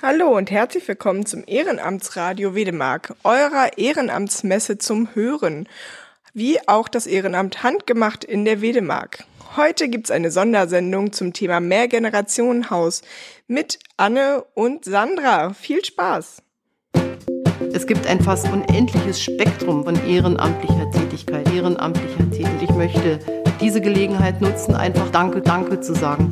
Hallo und herzlich willkommen zum Ehrenamtsradio Wedemark, eurer Ehrenamtsmesse zum Hören, wie auch das Ehrenamt Handgemacht in der Wedemark. Heute gibt's eine Sondersendung zum Thema Mehrgenerationenhaus mit Anne und Sandra. Viel Spaß! Es gibt ein fast unendliches Spektrum von ehrenamtlicher Tätigkeit, ehrenamtlicher Tätigkeit. Ich möchte diese Gelegenheit nutzen, einfach Danke, Danke zu sagen.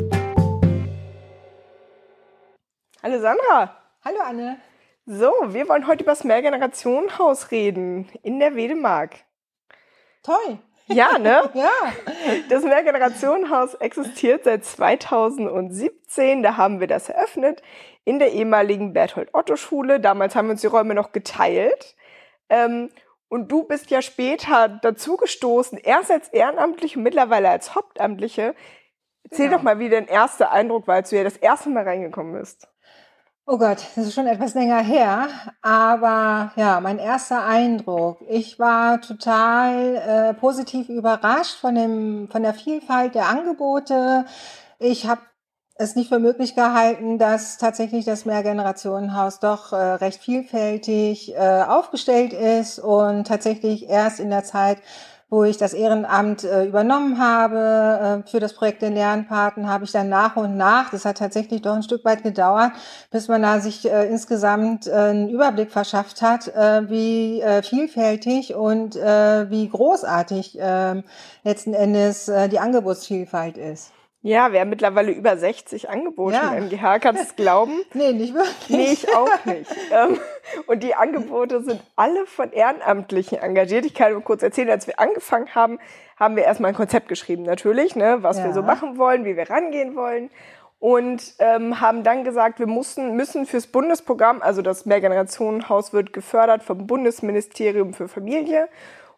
Hallo Sandra. Hallo Anne. So, wir wollen heute über das Mehrgenerationenhaus reden in der Wedemark. Toll. Ja, ne? ja. Das Mehrgenerationenhaus existiert seit 2017. Da haben wir das eröffnet in der ehemaligen Berthold-Otto-Schule. Damals haben wir uns die Räume noch geteilt. Ähm, und du bist ja später dazugestoßen, erst als Ehrenamtliche und mittlerweile als Hauptamtliche. Erzähl genau. doch mal, wie dein erster Eindruck war, als du ja das erste Mal reingekommen bist. Oh Gott, das ist schon etwas länger her. Aber ja, mein erster Eindruck. Ich war total äh, positiv überrascht von, dem, von der Vielfalt der Angebote. Ich habe es nicht für möglich gehalten, dass tatsächlich das Mehrgenerationenhaus doch äh, recht vielfältig äh, aufgestellt ist und tatsächlich erst in der Zeit wo ich das Ehrenamt äh, übernommen habe äh, für das Projekt den Lernpaten, habe ich dann nach und nach, das hat tatsächlich doch ein Stück weit gedauert, bis man da sich äh, insgesamt äh, einen Überblick verschafft hat, äh, wie äh, vielfältig und wie großartig letzten Endes die Angebotsvielfalt ist. Ja, wir haben mittlerweile über 60 Angebote ja. im MGH, kannst du es glauben? nee, nicht wirklich. Nee, ich auch nicht. Ähm, und die Angebote sind alle von Ehrenamtlichen engagiert. Ich kann nur kurz erzählen, als wir angefangen haben, haben wir erstmal ein Konzept geschrieben, natürlich, ne, was ja. wir so machen wollen, wie wir rangehen wollen. Und ähm, haben dann gesagt, wir mussten, müssen fürs Bundesprogramm, also das Mehrgenerationenhaus wird gefördert vom Bundesministerium für Familie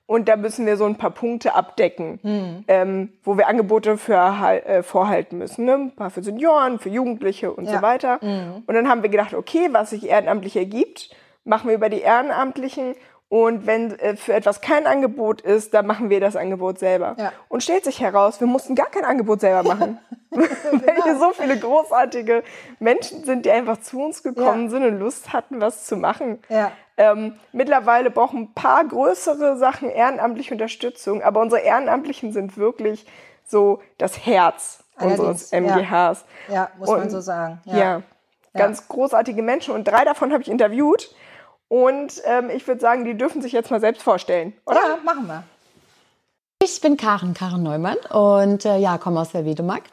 und da müssen wir so ein paar Punkte abdecken, mhm. ähm, wo wir Angebote für äh, vorhalten müssen. Ne? Ein paar für Senioren, für Jugendliche und ja. so weiter. Mhm. Und dann haben wir gedacht, okay, was sich ehrenamtlich ergibt, machen wir über die Ehrenamtlichen. Und wenn äh, für etwas kein Angebot ist, dann machen wir das Angebot selber. Ja. Und stellt sich heraus, wir mussten gar kein Angebot selber machen. Weil hier so viele großartige Menschen sind, die einfach zu uns gekommen ja. sind und Lust hatten, was zu machen. Ja. Ähm, mittlerweile brauchen ein paar größere Sachen ehrenamtliche Unterstützung, aber unsere Ehrenamtlichen sind wirklich so das Herz Allerdings, unseres MGHs. Ja, ja muss und, man so sagen. Ja. ja. ganz großartige Menschen und drei davon habe ich interviewt. Und ähm, ich würde sagen, die dürfen sich jetzt mal selbst vorstellen, oder? Ja, machen wir. Ich bin Karen, Karen Neumann und äh, ja, komme aus der Wiedemark.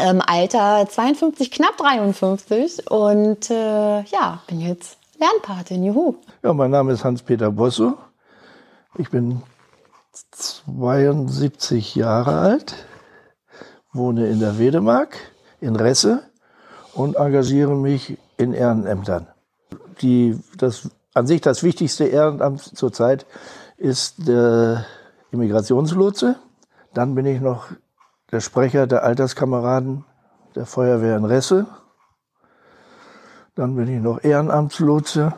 Ähm, Alter 52, knapp 53 und äh, ja, bin jetzt Lernpatin, juhu. Ja, mein Name ist Hans-Peter Bosso. Ich bin 72 Jahre alt, wohne in der Wedemark in Resse und engagiere mich in Ehrenämtern. Die, das, an sich das wichtigste Ehrenamt zurzeit ist der Immigrationslotse. Dann bin ich noch der Sprecher der Alterskameraden der Feuerwehr in Resse dann bin ich noch Ehrenamtslotse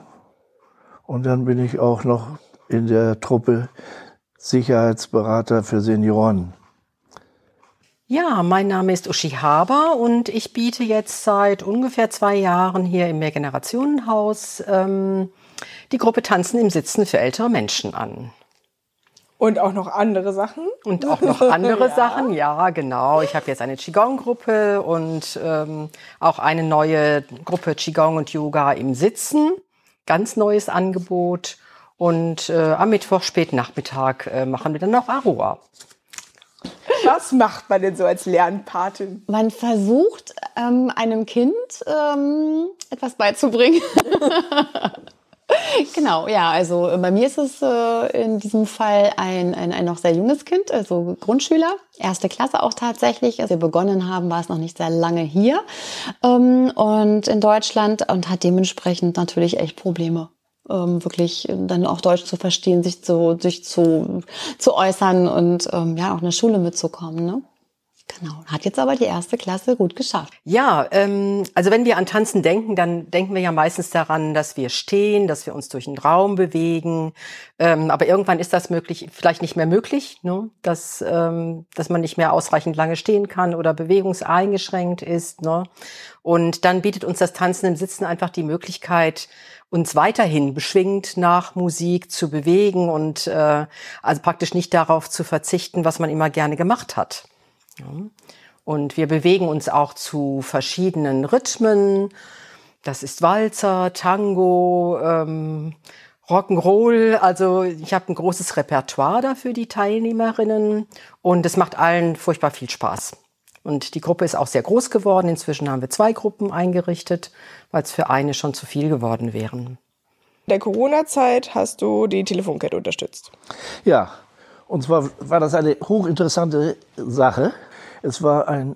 und dann bin ich auch noch in der Truppe Sicherheitsberater für Senioren. Ja, mein Name ist Uschi Haber und ich biete jetzt seit ungefähr zwei Jahren hier im Mehrgenerationenhaus ähm, die Gruppe Tanzen im Sitzen für ältere Menschen an. Und auch noch andere Sachen? Und auch noch andere ja. Sachen, ja, genau. Ich habe jetzt eine Qigong-Gruppe und ähm, auch eine neue Gruppe Qigong und Yoga im Sitzen. Ganz neues Angebot. Und äh, am Mittwoch, späten Nachmittag, äh, machen wir dann noch Aroa. Was macht man denn so als Lernpatin? Man versucht, ähm, einem Kind ähm, etwas beizubringen. Genau, ja, also äh, bei mir ist es äh, in diesem Fall ein, ein, ein noch sehr junges Kind, also Grundschüler, erste Klasse auch tatsächlich. Als wir begonnen haben, war es noch nicht sehr lange hier ähm, und in Deutschland und hat dementsprechend natürlich echt Probleme. Ähm, wirklich dann auch Deutsch zu verstehen, sich zu, sich zu, zu äußern und ähm, ja auch in der Schule mitzukommen. Ne? Genau. Hat jetzt aber die erste Klasse gut geschafft. Ja, ähm, also wenn wir an Tanzen denken, dann denken wir ja meistens daran, dass wir stehen, dass wir uns durch den Raum bewegen. Ähm, aber irgendwann ist das möglich, vielleicht nicht mehr möglich, ne? dass, ähm, dass man nicht mehr ausreichend lange stehen kann oder bewegungseingeschränkt ist. Ne? Und dann bietet uns das Tanzen im Sitzen einfach die Möglichkeit, uns weiterhin beschwingt nach Musik zu bewegen und äh, also praktisch nicht darauf zu verzichten, was man immer gerne gemacht hat. Und wir bewegen uns auch zu verschiedenen Rhythmen. Das ist Walzer, Tango, ähm, Rock'n'Roll. Also ich habe ein großes Repertoire dafür, die Teilnehmerinnen. Und es macht allen furchtbar viel Spaß. Und die Gruppe ist auch sehr groß geworden. Inzwischen haben wir zwei Gruppen eingerichtet, weil es für eine schon zu viel geworden wären. In der Corona-Zeit hast du die Telefonkette unterstützt. Ja, und zwar war das eine hochinteressante Sache. Es war ein,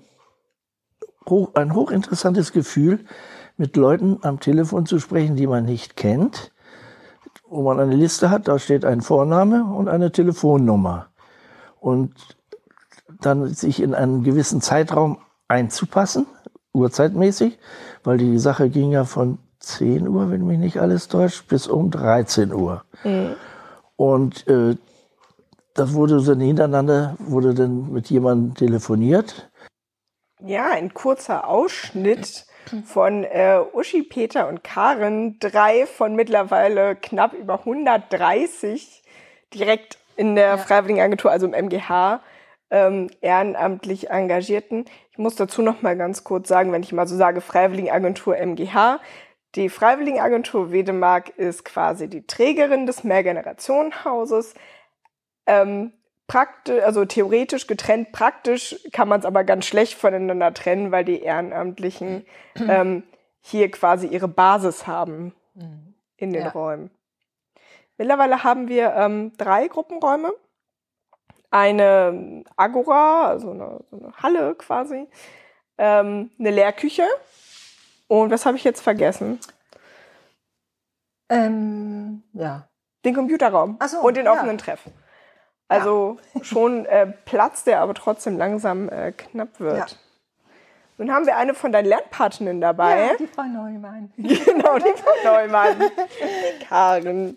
ein hochinteressantes Gefühl, mit Leuten am Telefon zu sprechen, die man nicht kennt, wo man eine Liste hat, da steht ein Vorname und eine Telefonnummer. Und dann sich in einen gewissen Zeitraum einzupassen, uhrzeitmäßig, weil die Sache ging ja von 10 Uhr, wenn mich nicht alles täuscht, bis um 13 Uhr. Mhm. Und äh, das wurde dann hintereinander, wurde dann mit jemandem telefoniert. Ja, ein kurzer Ausschnitt von äh, Uschi, Peter und Karen, drei von mittlerweile knapp über 130 direkt in der ja. Freiwilligenagentur, also im MGH, ähm, ehrenamtlich Engagierten. Ich muss dazu noch mal ganz kurz sagen, wenn ich mal so sage, Freiwilligenagentur MGH, die Freiwilligenagentur Wedemark ist quasi die Trägerin des Mehrgenerationenhauses. Ähm, praktisch, also theoretisch getrennt, praktisch kann man es aber ganz schlecht voneinander trennen, weil die Ehrenamtlichen ähm, hier quasi ihre Basis haben mhm. in den ja. Räumen. Mittlerweile haben wir ähm, drei Gruppenräume. Eine Agora, also eine, so eine Halle quasi, ähm, eine Lehrküche und was habe ich jetzt vergessen? Ähm, ja. Den Computerraum so, und den ja. offenen Treff. Also ja. schon äh, Platz, der aber trotzdem langsam äh, knapp wird. Ja. Nun haben wir eine von deinen Lernpartnerinnen dabei. Ja, die Frau Neumann. genau, die Frau Neumann. die Karin.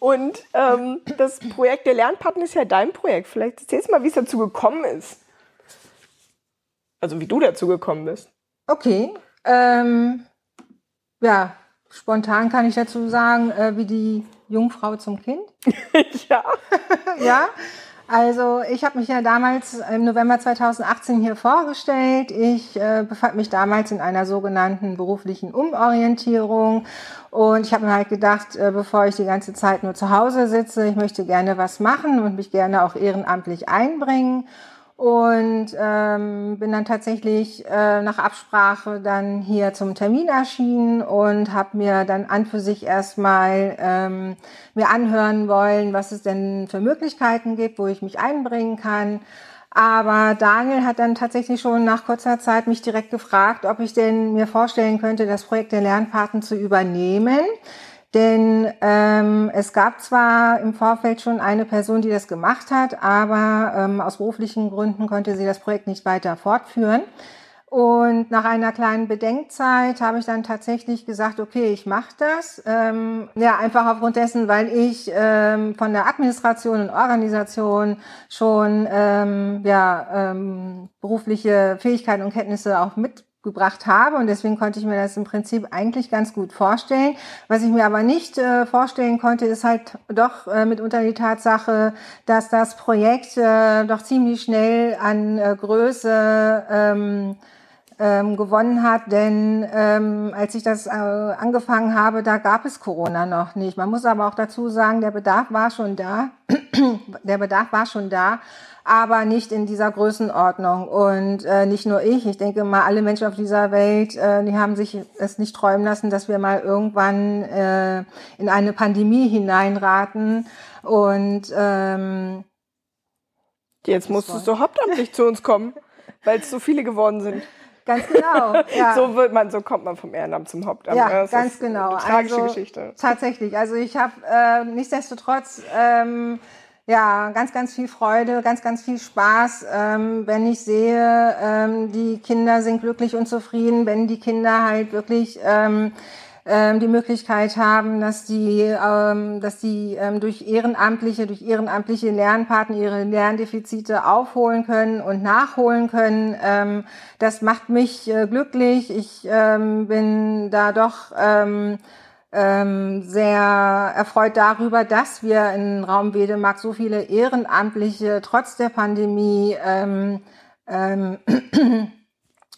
Und ähm, das Projekt der Lernpartner ist ja dein Projekt. Vielleicht erzählst du mal, wie es dazu gekommen ist. Also wie du dazu gekommen bist. Okay. Ähm, ja, spontan kann ich dazu sagen, äh, wie die Jungfrau zum Kind. ja. ja. Also ich habe mich ja damals im November 2018 hier vorgestellt. Ich äh, befand mich damals in einer sogenannten beruflichen Umorientierung und ich habe mir halt gedacht, äh, bevor ich die ganze Zeit nur zu Hause sitze, ich möchte gerne was machen und mich gerne auch ehrenamtlich einbringen und ähm, bin dann tatsächlich äh, nach Absprache dann hier zum Termin erschienen und habe mir dann an für sich erstmal ähm, mir anhören wollen, was es denn für Möglichkeiten gibt, wo ich mich einbringen kann. Aber Daniel hat dann tatsächlich schon nach kurzer Zeit mich direkt gefragt, ob ich denn mir vorstellen könnte, das Projekt der Lernpaten zu übernehmen. Denn ähm, es gab zwar im Vorfeld schon eine Person, die das gemacht hat, aber ähm, aus beruflichen Gründen konnte sie das Projekt nicht weiter fortführen. Und nach einer kleinen Bedenkzeit habe ich dann tatsächlich gesagt, okay, ich mache das. Ähm, ja, einfach aufgrund dessen, weil ich ähm, von der Administration und Organisation schon ähm, ja, ähm, berufliche Fähigkeiten und Kenntnisse auch mit gebracht habe und deswegen konnte ich mir das im Prinzip eigentlich ganz gut vorstellen. Was ich mir aber nicht äh, vorstellen konnte, ist halt doch äh, mitunter die Tatsache, dass das Projekt äh, doch ziemlich schnell an äh, Größe ähm, ähm, gewonnen hat, denn ähm, als ich das äh, angefangen habe, da gab es Corona noch nicht. Man muss aber auch dazu sagen, der Bedarf war schon da. der Bedarf war schon da aber nicht in dieser Größenordnung. Und äh, nicht nur ich, ich denke mal, alle Menschen auf dieser Welt, äh, die haben sich es nicht träumen lassen, dass wir mal irgendwann äh, in eine Pandemie hineinraten. Und ähm, jetzt musstest du hauptamtlich zu uns kommen, weil es so viele geworden sind. Ganz genau. Ja. so wird man, so kommt man vom Ehrenamt zum Hauptamt. Ja, das ganz genau. Eine tragische also, Geschichte. Tatsächlich. Also ich habe äh, nichtsdestotrotz ähm, ja, ganz, ganz viel Freude, ganz, ganz viel Spaß, ähm, wenn ich sehe, ähm, die Kinder sind glücklich und zufrieden, wenn die Kinder halt wirklich ähm, ähm, die Möglichkeit haben, dass die, ähm, dass die ähm, durch ehrenamtliche, durch ehrenamtliche Lernpartner ihre Lerndefizite aufholen können und nachholen können. Ähm, das macht mich äh, glücklich. Ich ähm, bin da doch ähm, ähm, sehr erfreut darüber, dass wir in Raum Wedemark so viele Ehrenamtliche trotz der Pandemie ähm, ähm,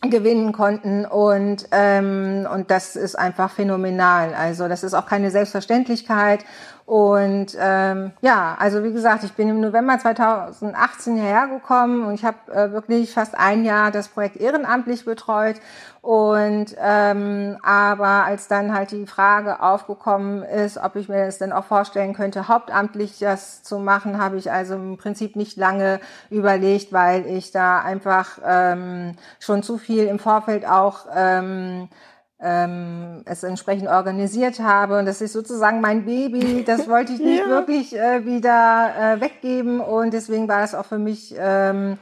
gewinnen konnten und ähm, und das ist einfach phänomenal. Also das ist auch keine Selbstverständlichkeit und ähm, ja, also wie gesagt, ich bin im November 2018 hergekommen und ich habe äh, wirklich fast ein Jahr das Projekt ehrenamtlich betreut. Und ähm, aber als dann halt die Frage aufgekommen ist, ob ich mir das denn auch vorstellen könnte, hauptamtlich das zu machen, habe ich also im Prinzip nicht lange überlegt, weil ich da einfach ähm, schon zu viel im Vorfeld auch ähm, ähm, es entsprechend organisiert habe. Und das ist sozusagen mein Baby. Das wollte ich nicht ja. wirklich äh, wieder äh, weggeben. Und deswegen war das auch für mich ähm,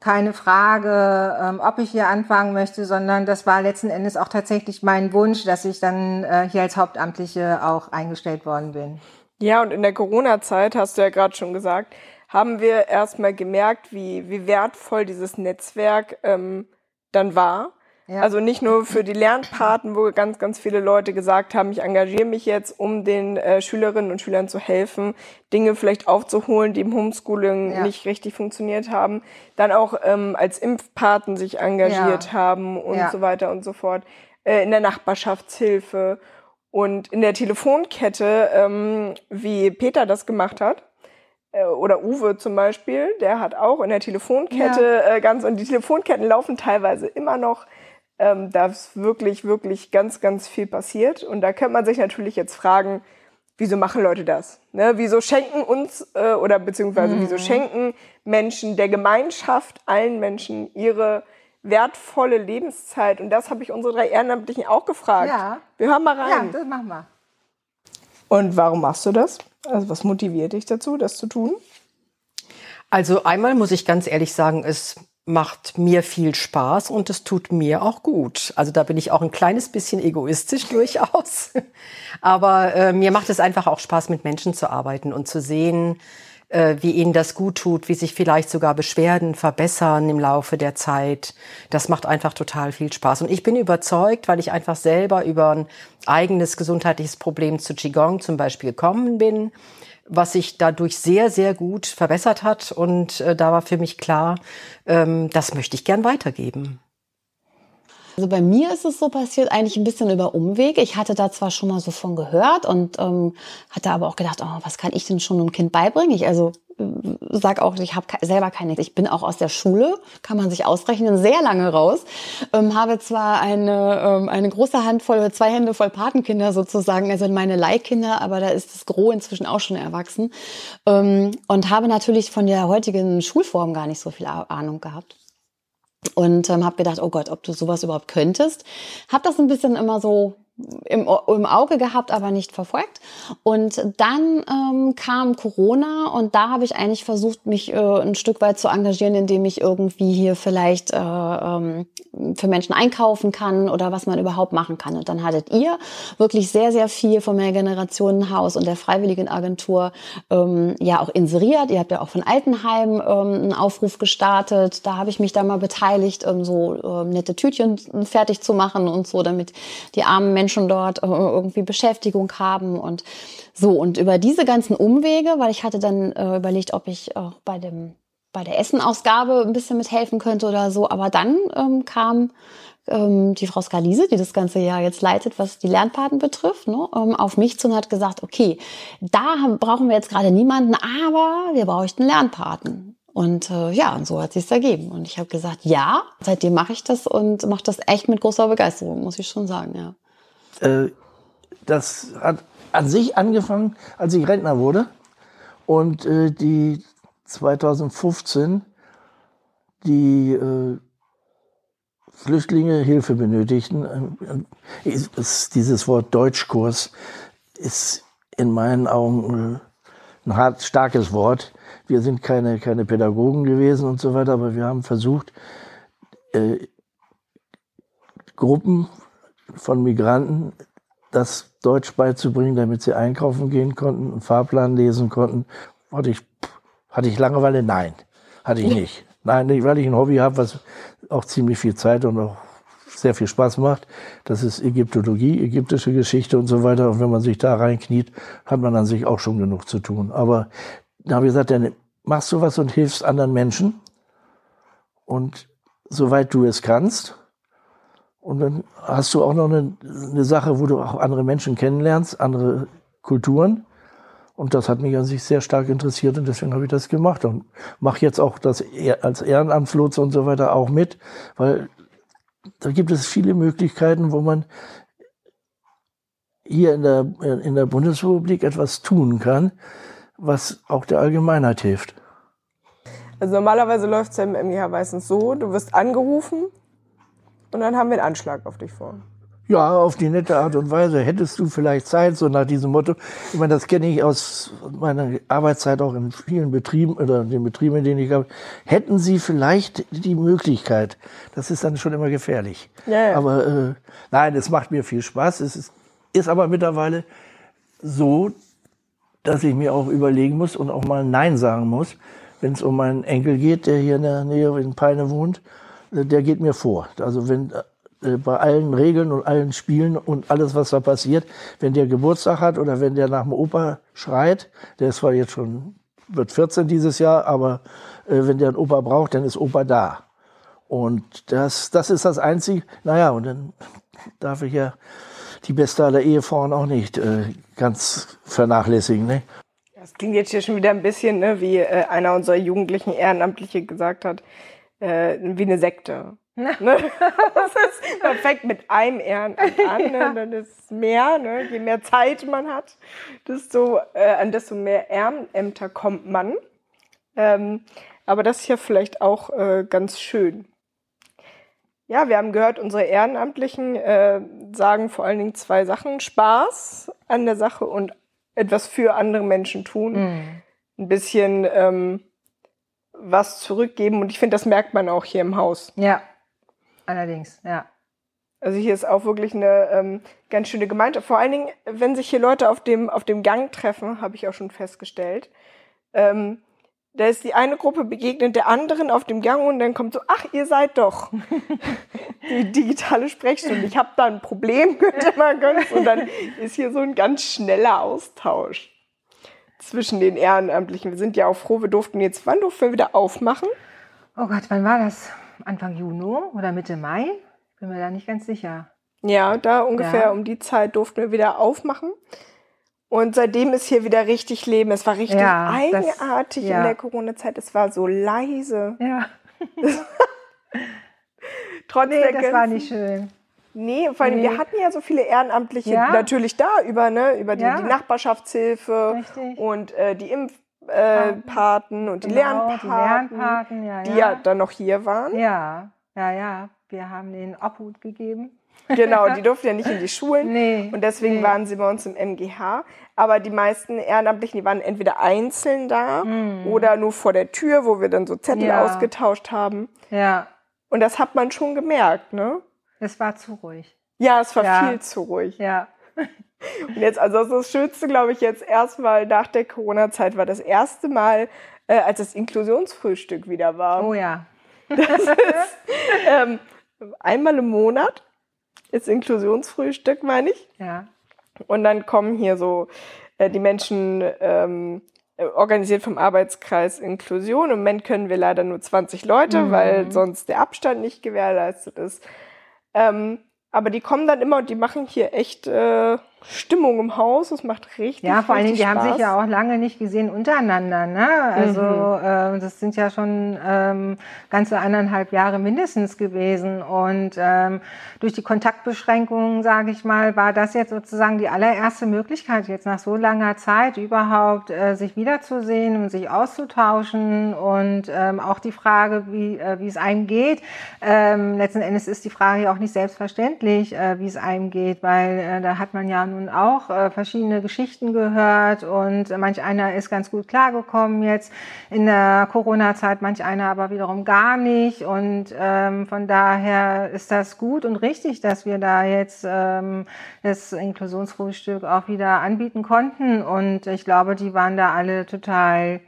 keine Frage, ähm, ob ich hier anfangen möchte, sondern das war letzten Endes auch tatsächlich mein Wunsch, dass ich dann äh, hier als Hauptamtliche auch eingestellt worden bin. Ja, und in der Corona-Zeit, hast du ja gerade schon gesagt, haben wir erstmal gemerkt, wie, wie wertvoll dieses Netzwerk ähm, dann war ja. Also nicht nur für die Lernpaten, wo ganz, ganz viele Leute gesagt haben, ich engagiere mich jetzt, um den äh, Schülerinnen und Schülern zu helfen, Dinge vielleicht aufzuholen, die im Homeschooling ja. nicht richtig funktioniert haben. Dann auch ähm, als Impfpaten sich engagiert ja. haben und so weiter und so fort. Äh, in der Nachbarschaftshilfe und in der Telefonkette, ähm, wie Peter das gemacht hat äh, oder Uwe zum Beispiel, der hat auch in der Telefonkette ja. äh, ganz, und die Telefonketten laufen teilweise immer noch ähm, da ist wirklich, wirklich ganz, ganz viel passiert. Und da könnte man sich natürlich jetzt fragen, wieso machen Leute das? Ne? Wieso schenken uns äh, oder beziehungsweise mhm. wieso schenken Menschen der Gemeinschaft, allen Menschen ihre wertvolle Lebenszeit? Und das habe ich unsere drei Ehrenamtlichen auch gefragt. Ja. Wir hören mal rein. Ja, das machen wir. Und warum machst du das? Also was motiviert dich dazu, das zu tun? Also einmal muss ich ganz ehrlich sagen, es macht mir viel Spaß und es tut mir auch gut. Also da bin ich auch ein kleines bisschen egoistisch durchaus. Aber äh, mir macht es einfach auch Spaß, mit Menschen zu arbeiten und zu sehen, äh, wie ihnen das gut tut, wie sich vielleicht sogar Beschwerden verbessern im Laufe der Zeit. Das macht einfach total viel Spaß. Und ich bin überzeugt, weil ich einfach selber über ein eigenes gesundheitliches Problem zu Qigong zum Beispiel gekommen bin, was sich dadurch sehr, sehr gut verbessert hat. Und äh, da war für mich klar, ähm, das möchte ich gern weitergeben. Also bei mir ist es so passiert, eigentlich ein bisschen über Umweg. Ich hatte da zwar schon mal so von gehört und ähm, hatte aber auch gedacht, oh, was kann ich denn schon einem Kind beibringen? Ich also äh, sag auch, ich habe selber keine. Ich bin auch aus der Schule, kann man sich ausrechnen, sehr lange raus. Ähm, habe zwar eine ähm, eine große Handvoll, zwei Hände voll Patenkinder sozusagen, also meine Leihkinder, aber da ist das Gros inzwischen auch schon erwachsen ähm, und habe natürlich von der heutigen Schulform gar nicht so viel Ahnung gehabt und ähm, habe gedacht, oh Gott, ob du sowas überhaupt könntest. Hab das ein bisschen immer so im, im Auge gehabt, aber nicht verfolgt. Und dann ähm, kam Corona und da habe ich eigentlich versucht, mich äh, ein Stück weit zu engagieren, indem ich irgendwie hier vielleicht äh, ähm, für Menschen einkaufen kann oder was man überhaupt machen kann. Und dann hattet ihr wirklich sehr, sehr viel vom Mehrgenerationenhaus und der Freiwilligenagentur ähm, ja auch inseriert. Ihr habt ja auch von Altenheim ähm, einen Aufruf gestartet. Da habe ich mich da mal beteiligt, ähm, so ähm, nette Tütchen fertig zu machen und so, damit die armen Menschen Menschen dort äh, irgendwie Beschäftigung haben und so. Und über diese ganzen Umwege, weil ich hatte dann äh, überlegt, ob ich auch bei dem bei der Essenausgabe ein bisschen mithelfen könnte oder so. Aber dann ähm, kam ähm, die Frau Skalise, die das ganze Jahr jetzt leitet, was die Lernpaten betrifft, ne, ähm, auf mich zu und hat gesagt, okay, da haben, brauchen wir jetzt gerade niemanden, aber wir bräuchten Lernpaten. Und äh, ja, und so hat sich's ergeben. Und ich habe gesagt, ja, seitdem mache ich das und mache das echt mit großer Begeisterung, muss ich schon sagen, ja. Äh, das hat an sich angefangen, als ich Rentner wurde und äh, die 2015 die äh, Flüchtlinge Hilfe benötigten. Äh, ist, dieses Wort Deutschkurs ist in meinen Augen äh, ein hart starkes Wort. wir sind keine, keine Pädagogen gewesen und so weiter, aber wir haben versucht, äh, Gruppen von Migranten das Deutsch beizubringen, damit sie einkaufen gehen konnten, einen Fahrplan lesen konnten. Hatte ich, hatte ich Langeweile? Nein, hatte ich nicht. Nein, weil ich ein Hobby habe, was auch ziemlich viel Zeit und auch sehr viel Spaß macht. Das ist Ägyptologie, ägyptische Geschichte und so weiter. Und wenn man sich da reinkniet, hat man an sich auch schon genug zu tun. Aber da habe ich gesagt, dann machst du was und hilfst anderen Menschen. Und soweit du es kannst. Und dann hast du auch noch eine, eine Sache, wo du auch andere Menschen kennenlernst, andere Kulturen. Und das hat mich an sich sehr stark interessiert und deswegen habe ich das gemacht und mache jetzt auch das als Ehrenamtslotse und so weiter auch mit, weil da gibt es viele Möglichkeiten, wo man hier in der, in der Bundesrepublik etwas tun kann, was auch der Allgemeinheit hilft. Also normalerweise läuft es ja im MGH meistens so, du wirst angerufen und dann haben wir einen Anschlag auf dich vor. Ja, auf die nette Art und Weise. Hättest du vielleicht Zeit, so nach diesem Motto. Ich meine, das kenne ich aus meiner Arbeitszeit auch in vielen Betrieben oder den Betrieben, in denen ich habe. Hätten Sie vielleicht die Möglichkeit? Das ist dann schon immer gefährlich. Ja, ja. Aber äh, nein, es macht mir viel Spaß. Es ist, ist aber mittlerweile so, dass ich mir auch überlegen muss und auch mal Nein sagen muss, wenn es um meinen Enkel geht, der hier in der Nähe in Peine wohnt. Der geht mir vor. Also wenn äh, bei allen Regeln und allen Spielen und alles, was da passiert, wenn der Geburtstag hat oder wenn der nach dem Opa schreit, der ist zwar jetzt schon, wird 14 dieses Jahr, aber äh, wenn der einen Opa braucht, dann ist Opa da. Und das, das ist das Einzige. Naja, und dann darf ich ja die beste aller Ehefrauen auch nicht äh, ganz vernachlässigen. Ne? Das klingt jetzt hier schon wieder ein bisschen, ne, wie äh, einer unserer Jugendlichen Ehrenamtliche gesagt hat, äh, wie eine Sekte. Ne? das ist, man fängt mit einem Ehrenamt an, ne? dann ist es mehr. Ne? Je mehr Zeit man hat, desto, äh, an desto mehr Ehrenämter kommt man. Ähm, aber das ist ja vielleicht auch äh, ganz schön. Ja, wir haben gehört, unsere Ehrenamtlichen äh, sagen vor allen Dingen zwei Sachen. Spaß an der Sache und etwas für andere Menschen tun. Mhm. Ein bisschen ähm, was zurückgeben. Und ich finde, das merkt man auch hier im Haus. Ja, allerdings, ja. Also hier ist auch wirklich eine ähm, ganz schöne Gemeinschaft. Vor allen Dingen, wenn sich hier Leute auf dem, auf dem Gang treffen, habe ich auch schon festgestellt. Ähm, da ist die eine Gruppe begegnet der anderen auf dem Gang und dann kommt so, ach, ihr seid doch die digitale Sprechstunde. Ich habe da ein Problem, könnte man ganz. Und dann ist hier so ein ganz schneller Austausch zwischen den Ehrenamtlichen. Wir sind ja auch froh, wir durften jetzt, wann durften wir wieder aufmachen? Oh Gott, wann war das? Anfang Juni oder Mitte Mai? Bin mir da nicht ganz sicher. Ja, da ungefähr ja. um die Zeit durften wir wieder aufmachen. Und seitdem ist hier wieder richtig Leben. Es war richtig ja, eigenartig das, ja. in der Corona-Zeit. Es war so leise. Ja. Trotz nee, das war nicht schön. Nee, vor allem, nee. wir hatten ja so viele Ehrenamtliche ja. natürlich da über, ne, über die, ja. die Nachbarschaftshilfe Richtig. und äh, die Impfpaten äh, und die genau, Lernpaten, die, Lernpaten ja, die ja dann noch hier waren. Ja, ja, ja. Wir haben den Obhut gegeben. Genau, die durften ja nicht in die Schulen. Nee, und deswegen nee. waren sie bei uns im MGH. Aber die meisten Ehrenamtlichen, die waren entweder einzeln da mm. oder nur vor der Tür, wo wir dann so Zettel ja. ausgetauscht haben. Ja. Und das hat man schon gemerkt, ne? Es war zu ruhig. Ja, es war ja. viel zu ruhig. Ja. Und jetzt, also das Schönste, glaube ich, jetzt erstmal nach der Corona-Zeit war das erste Mal, äh, als das Inklusionsfrühstück wieder war. Oh ja. Das ist ähm, einmal im Monat ist Inklusionsfrühstück, meine ich. Ja. Und dann kommen hier so äh, die Menschen ähm, organisiert vom Arbeitskreis Inklusion. Im Moment können wir leider nur 20 Leute, mhm. weil sonst der Abstand nicht gewährleistet ist. Ähm, aber die kommen dann immer und die machen hier echt äh, Stimmung im Haus. Es macht richtig Ja, vor allen Dingen, die haben sich ja auch lange nicht gesehen untereinander. Ne? Also mhm. äh, das sind ja schon ähm, ganze anderthalb Jahre mindestens gewesen. Und ähm, durch die Kontaktbeschränkungen, sage ich mal, war das jetzt sozusagen die allererste Möglichkeit, jetzt nach so langer Zeit überhaupt äh, sich wiederzusehen und sich auszutauschen. Und ähm, auch die Frage, wie, äh, wie es einem geht. Ähm, letzten Endes ist die Frage ja auch nicht selbstverständlich, äh, wie es einem geht, weil äh, da hat man ja nun auch äh, verschiedene Geschichten gehört und manch einer ist ganz gut klargekommen jetzt in der Corona-Zeit, manch einer aber wiederum gar nicht. Und ähm, von daher ist das gut und richtig, dass wir da jetzt ähm, das Inklusionsfrühstück auch wieder anbieten konnten. Und ich glaube, die waren da alle total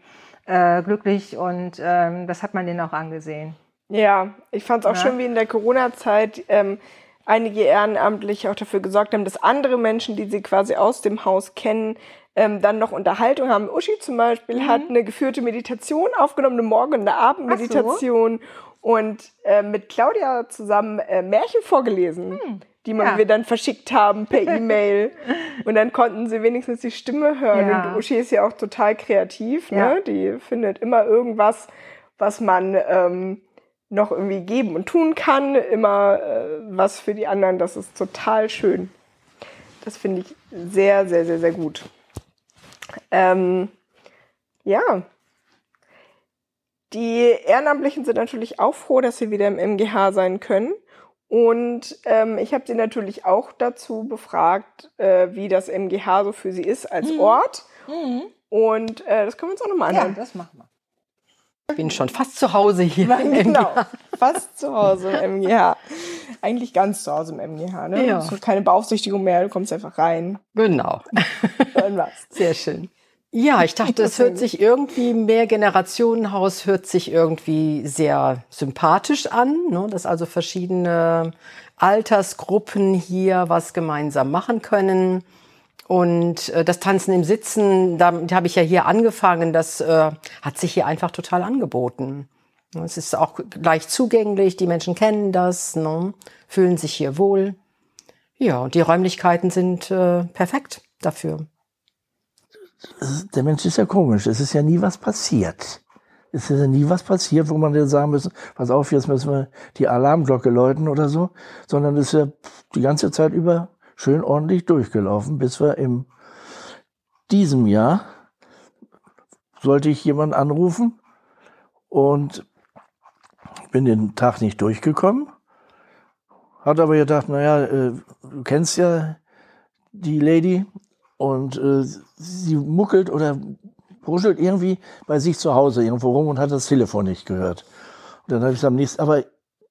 äh, glücklich und ähm, das hat man denen auch angesehen. Ja, ich fand es auch ja. schön, wie in der Corona-Zeit ähm, einige Ehrenamtliche auch dafür gesorgt haben, dass andere Menschen, die sie quasi aus dem Haus kennen, ähm, dann noch Unterhaltung haben. Uschi zum Beispiel mhm. hat eine geführte Meditation aufgenommen, eine Morgen- und eine Abendmeditation so. und äh, mit Claudia zusammen äh, Märchen vorgelesen. Mhm die ja. wir dann verschickt haben per E-Mail. und dann konnten sie wenigstens die Stimme hören. Ja. Und Uschi ist ja auch total kreativ. Ne? Ja. Die findet immer irgendwas, was man ähm, noch irgendwie geben und tun kann, immer äh, was für die anderen. Das ist total schön. Das finde ich sehr, sehr, sehr, sehr gut. Ähm, ja. Die Ehrenamtlichen sind natürlich auch froh, dass sie wieder im MGH sein können. Und ähm, ich habe sie natürlich auch dazu befragt, äh, wie das MGH so für sie ist als mhm. Ort. Mhm. Und äh, das können wir uns auch nochmal anhören. Ja, das machen wir. Ich bin schon fast zu Hause hier Nein, genau, fast zu Hause im MGH. Eigentlich ganz zu Hause im MGH, ne? Ja. So keine Beaufsichtigung mehr, du kommst einfach rein. Genau. Dann was. Sehr schön. Ja, ich dachte, es hört sich irgendwie, mehr Generationenhaus hört sich irgendwie sehr sympathisch an, ne? dass also verschiedene Altersgruppen hier was gemeinsam machen können. Und äh, das Tanzen im Sitzen, damit habe ich ja hier angefangen, das äh, hat sich hier einfach total angeboten. Es ist auch leicht zugänglich, die Menschen kennen das, ne? fühlen sich hier wohl. Ja, und die Räumlichkeiten sind äh, perfekt dafür. Der Mensch ist ja komisch, es ist ja nie was passiert. Es ist ja nie was passiert, wo man dann sagen müssen, pass auf, jetzt müssen wir die Alarmglocke läuten oder so, sondern es ist ja die ganze Zeit über schön ordentlich durchgelaufen, bis wir im diesem Jahr sollte ich jemanden anrufen und bin den Tag nicht durchgekommen. Hat aber gedacht, naja, äh, du kennst ja die Lady und äh, sie muckelt oder bruschelt irgendwie bei sich zu Hause irgendwo rum und hat das Telefon nicht gehört. Und dann habe ich am nächsten, aber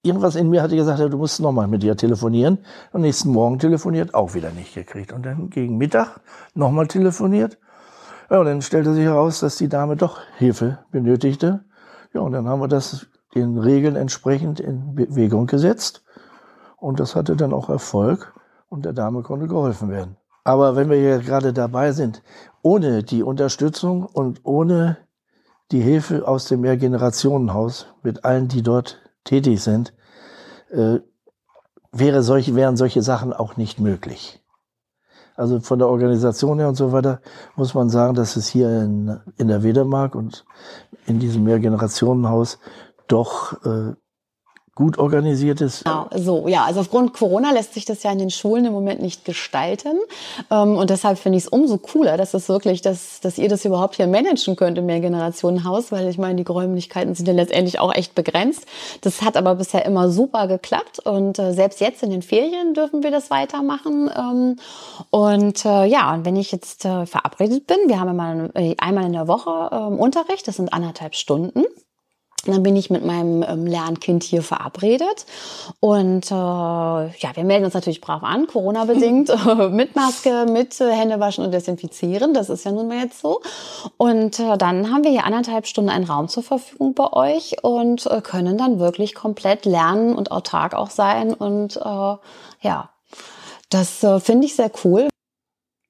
irgendwas in mir hatte gesagt, du musst nochmal mit ihr telefonieren. Am nächsten Morgen telefoniert, auch wieder nicht gekriegt. Und dann gegen Mittag nochmal telefoniert. Ja, und dann stellte sich heraus, dass die Dame doch Hilfe benötigte. Ja, und dann haben wir das den Regeln entsprechend in Bewegung gesetzt. Und das hatte dann auch Erfolg. Und der Dame konnte geholfen werden. Aber wenn wir hier gerade dabei sind, ohne die Unterstützung und ohne die Hilfe aus dem Mehrgenerationenhaus mit allen, die dort tätig sind, äh, wäre solche, wären solche Sachen auch nicht möglich. Also von der Organisation her und so weiter muss man sagen, dass es hier in, in der Wedermark und in diesem Mehrgenerationenhaus doch äh, gut organisiert ist. Genau, so, ja, also aufgrund Corona lässt sich das ja in den Schulen im Moment nicht gestalten. Ähm, und deshalb finde ich es umso cooler, dass es wirklich, dass, dass ihr das überhaupt hier managen könnt im Mehrgenerationenhaus, weil ich meine, die Räumlichkeiten sind ja letztendlich auch echt begrenzt. Das hat aber bisher immer super geklappt und äh, selbst jetzt in den Ferien dürfen wir das weitermachen. Ähm, und äh, ja, wenn ich jetzt äh, verabredet bin, wir haben einmal in der Woche ähm, Unterricht, das sind anderthalb Stunden. Dann bin ich mit meinem ähm, Lernkind hier verabredet und äh, ja, wir melden uns natürlich brav an, Corona-bedingt, mit Maske, mit äh, Händewaschen und Desinfizieren. Das ist ja nun mal jetzt so. Und äh, dann haben wir hier anderthalb Stunden einen Raum zur Verfügung bei euch und äh, können dann wirklich komplett lernen und autark auch sein. Und äh, ja, das äh, finde ich sehr cool.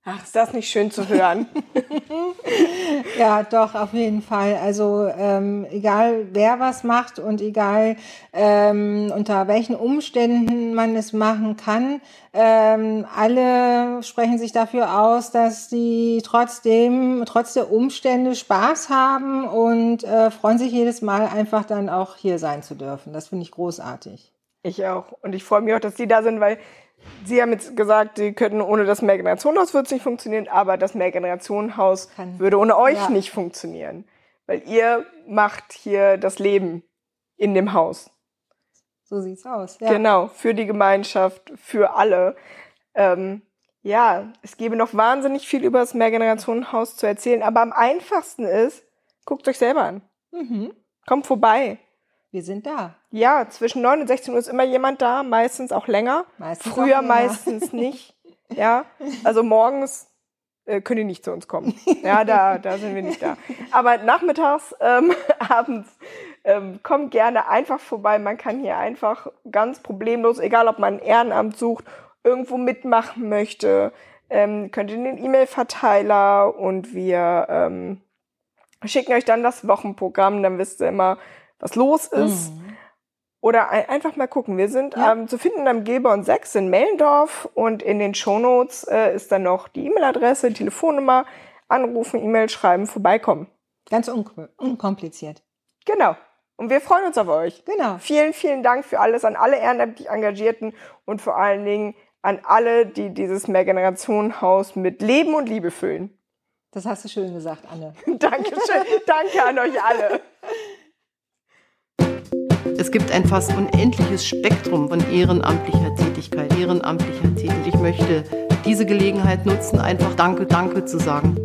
Ach, ist das nicht schön zu hören? ja, doch, auf jeden Fall. Also ähm, egal, wer was macht und egal ähm, unter welchen Umständen man es machen kann, ähm, alle sprechen sich dafür aus, dass die trotzdem, trotz der Umstände Spaß haben und äh, freuen sich jedes Mal einfach dann auch hier sein zu dürfen. Das finde ich großartig. Ich auch. Und ich freue mich auch, dass die da sind, weil Sie haben jetzt gesagt, Sie könnten ohne das Mehrgenerationenhaus würde es nicht funktionieren, aber das Mehrgenerationenhaus würde ohne euch ja. nicht funktionieren. Weil ihr macht hier das Leben in dem Haus. So sieht's aus. Ja. Genau, für die Gemeinschaft, für alle. Ähm, Ja, es gäbe noch wahnsinnig viel über das Mehrgenerationenhaus zu erzählen, aber am einfachsten ist, guckt euch selber an. Mhm. Kommt vorbei. Wir sind da. Ja, zwischen 9 und 16 Uhr ist immer jemand da, meistens auch länger. Meistens auch Früher länger. meistens nicht. Ja, also morgens äh, könnt ihr nicht zu uns kommen. Ja, da, da sind wir nicht da. Aber nachmittags, ähm, abends, ähm, kommt gerne einfach vorbei. Man kann hier einfach ganz problemlos, egal ob man ein Ehrenamt sucht, irgendwo mitmachen möchte, ähm, könnt ihr in den E-Mail-Verteiler und wir ähm, schicken euch dann das Wochenprogramm, dann wisst ihr immer, was los ist. Oder ein, einfach mal gucken. Wir sind Ja. ähm, zu finden am Geber und 6 in Mellendorf und in den Shownotes äh, ist dann noch die E-Mail-Adresse, Telefonnummer, anrufen, E-Mail schreiben, vorbeikommen. Ganz un unkompliziert. Genau. Und wir freuen uns auf euch. Genau. Vielen, vielen Dank für alles an alle ehrenamtlich Engagierten und vor allen Dingen an alle, die dieses Mehrgenerationenhaus mit Leben und Liebe füllen. Das hast du schön gesagt, Anne. Dankeschön. Danke an euch alle. Es gibt ein fast unendliches Spektrum von ehrenamtlicher Tätigkeit, ehrenamtlicher Tätigkeit. Ich möchte diese Gelegenheit nutzen, einfach Danke, Danke zu sagen.